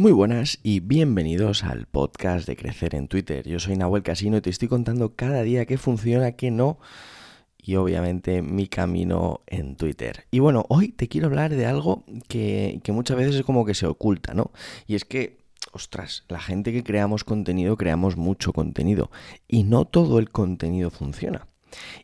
Muy buenas y bienvenidos al podcast de Crecer en Twitter. Yo soy Nahuel Casino y te estoy contando cada día qué funciona, qué no y obviamente mi camino en Twitter. Y bueno, hoy te quiero hablar de algo que, que muchas veces es como que se oculta, ¿no? Y es que ostras, la gente que creamos contenido, creamos mucho contenido y no todo el contenido funciona.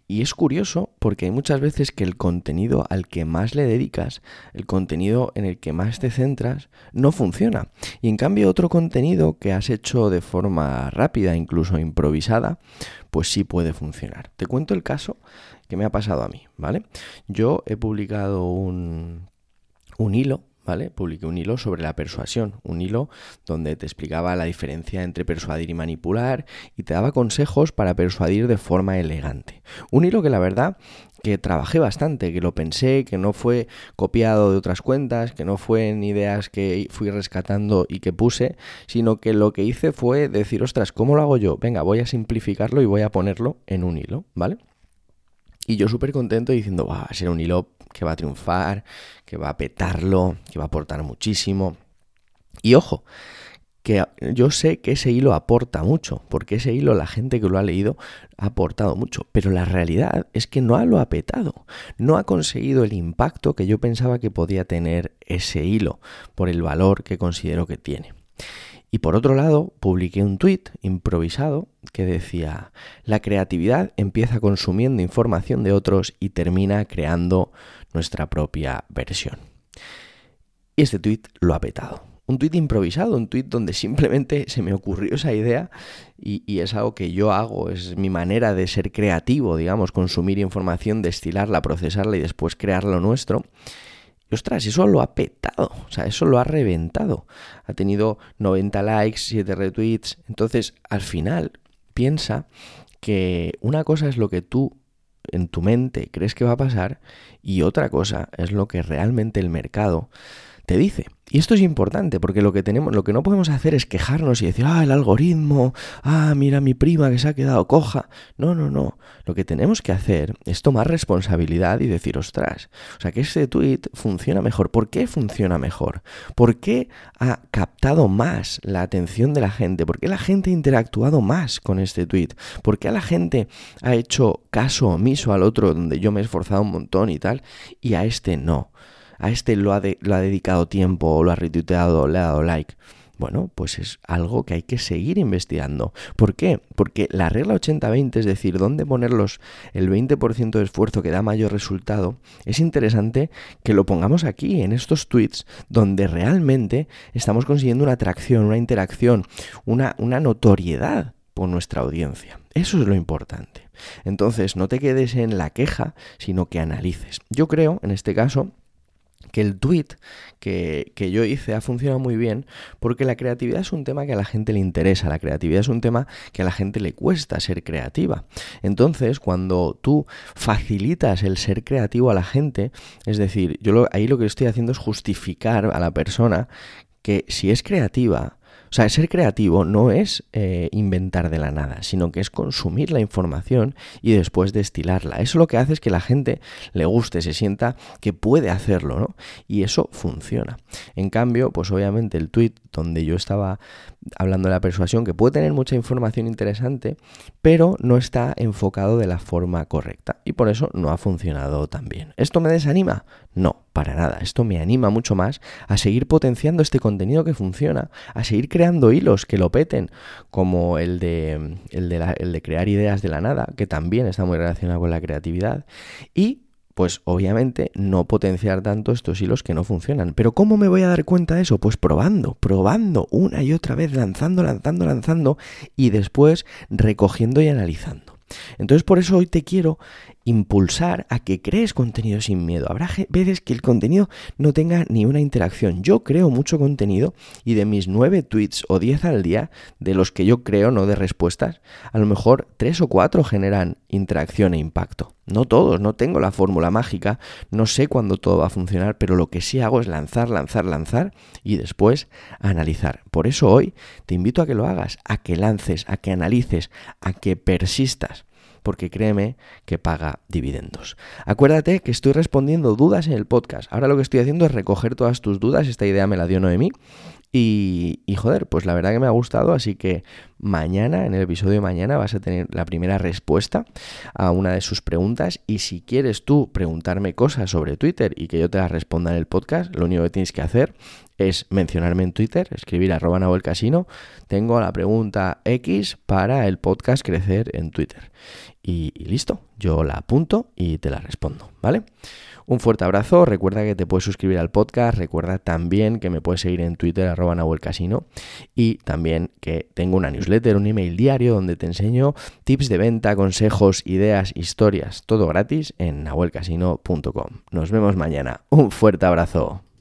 Y es curioso porque hay muchas veces que el contenido al que más le dedicas, el contenido en el que más te centras, no funciona. Y en cambio otro contenido que has hecho de forma rápida, incluso improvisada, pues sí puede funcionar. Te cuento el caso que me ha pasado a mí, ¿vale? Yo he publicado un, un hilo ¿vale? Publiqué un hilo sobre la persuasión, un hilo donde te explicaba la diferencia entre persuadir y manipular y te daba consejos para persuadir de forma elegante. Un hilo que la verdad que trabajé bastante, que lo pensé, que no fue copiado de otras cuentas, que no fue en ideas que fui rescatando y que puse, sino que lo que hice fue decir, ostras, ¿cómo lo hago yo? Venga, voy a simplificarlo y voy a ponerlo en un hilo, ¿vale? Y yo súper contento diciendo, va a ser un hilo que va a triunfar, que va a petarlo, que va a aportar muchísimo. Y ojo, que yo sé que ese hilo aporta mucho, porque ese hilo la gente que lo ha leído ha aportado mucho, pero la realidad es que no lo ha petado, no ha conseguido el impacto que yo pensaba que podía tener ese hilo por el valor que considero que tiene. Y por otro lado, publiqué un tuit improvisado que decía, la creatividad empieza consumiendo información de otros y termina creando nuestra propia versión. Y este tuit lo ha petado. Un tuit improvisado, un tuit donde simplemente se me ocurrió esa idea y, y, es algo que yo hago, es mi manera de ser creativo, digamos, consumir información, destilarla, procesarla y después crear lo nuestro. Ostras, eso lo ha petado, o sea, eso lo ha reventado. Ha tenido 90 likes, 7 retweets. Entonces, al final, piensa que una cosa es lo que tú en tu mente crees que va a pasar y otra cosa es lo que realmente el mercado te dice. Y esto es importante porque lo que tenemos, lo que no podemos hacer es quejarnos y decir, ah, el algoritmo, ah, mira mi prima que se ha quedado coja. No, no, no. Lo que tenemos que hacer es tomar responsabilidad y decir, ostras, o sea, que este tweet funciona mejor. ¿Por qué funciona mejor? ¿Por qué ha captado más la atención de la gente? ¿Por qué la gente ha interactuado más con este tweet? ¿Por qué la gente ha hecho caso omiso al otro donde yo me he esforzado un montón y tal y a este no? A este lo ha, dedicado tiempo lo ha retuiteado, le ha dado like. Bueno, pues es algo que hay que seguir investigando. ¿Por qué? Porque la regla 80-20, es decir, dónde ponerlos el 20% de esfuerzo que da mayor resultado, es interesante que lo pongamos aquí, en estos tweets, donde realmente estamos consiguiendo una atracción, una interacción, una notoriedad por nuestra audiencia. Eso es lo importante. Entonces, no te quedes en la queja, sino que analices. Yo creo, en este caso, que el tweet que, que, yo hice ha funcionado muy bien porque la creatividad es un tema que a la gente le interesa, la creatividad es un tema que a la gente le cuesta ser creativa. Entonces, cuando tú facilitas el ser creativo a la gente, es decir, yo ahí lo que estoy haciendo es justificar a la persona que si es creativa, sea, ser creativo no es eh, inventar de la nada, sino que es consumir la información y después destilarla. Eso lo que hace es que la gente le guste, se sienta que puede hacerlo, ¿no? Y eso funciona. En cambio, pues obviamente el tweet donde yo estaba hablando de la persuasión, que puede tener mucha información interesante, pero no está enfocado de la forma correcta. Y por eso no ha funcionado tan bien. ¿Esto me desanima? No, para nada. Esto me anima mucho más a seguir potenciando este contenido que funciona, a seguir creando hilos que lo peten, como el de, el de, el de crear ideas de la nada, que también está muy relacionado con la creatividad, y pues obviamente no potenciar tanto estos hilos que no funcionan. Pero ¿cómo me voy a dar cuenta de eso? Pues probando, probando una y otra vez, lanzando, lanzando, lanzando y después recogiendo y analizando. Entonces por eso hoy te quiero impulsar a que crees contenido sin miedo. Habrá veces que el contenido no tenga ni una interacción. Yo creo mucho contenido y de mis nueve tweets o diez al día, de los que yo creo, no de respuestas, a lo mejor tres o cuatro generan interacción e impacto. No todos, no tengo la fórmula mágica, no sé cuándo todo va a funcionar, pero lo que sí hago es lanzar, lanzar, lanzar y después analizar. Por eso hoy te invito a que lo hagas, a que lances, a que analices, a que persistas porque créeme que paga dividendos. Acuérdate que estoy respondiendo dudas en el podcast. Ahora lo que estoy haciendo es recoger todas tus dudas, esta idea me la dio Noemí, Y, y, joder, pues la verdad que me ha gustado, así que mañana, en el episodio de mañana, vas a tener la primera respuesta a una de sus preguntas. Y si quieres tú preguntarme cosas sobre Twitter y que yo te las responda en el podcast, lo único que tienes que hacer es mencionarme en Twitter, escribir arroba el Casino. Tengo la pregunta X para el podcast Crecer en Twitter. Y, listo, yo la apunto y te la respondo, ¿vale? Un fuerte abrazo, recuerda que te puedes suscribir al podcast, recuerda también que me puedes seguir en Twitter arroba Casino y también que tengo una newsletter, un email diario donde te enseño tips de venta, consejos, ideas, historias, todo gratis en nahuelcasino.com. Nos vemos mañana. Un fuerte abrazo.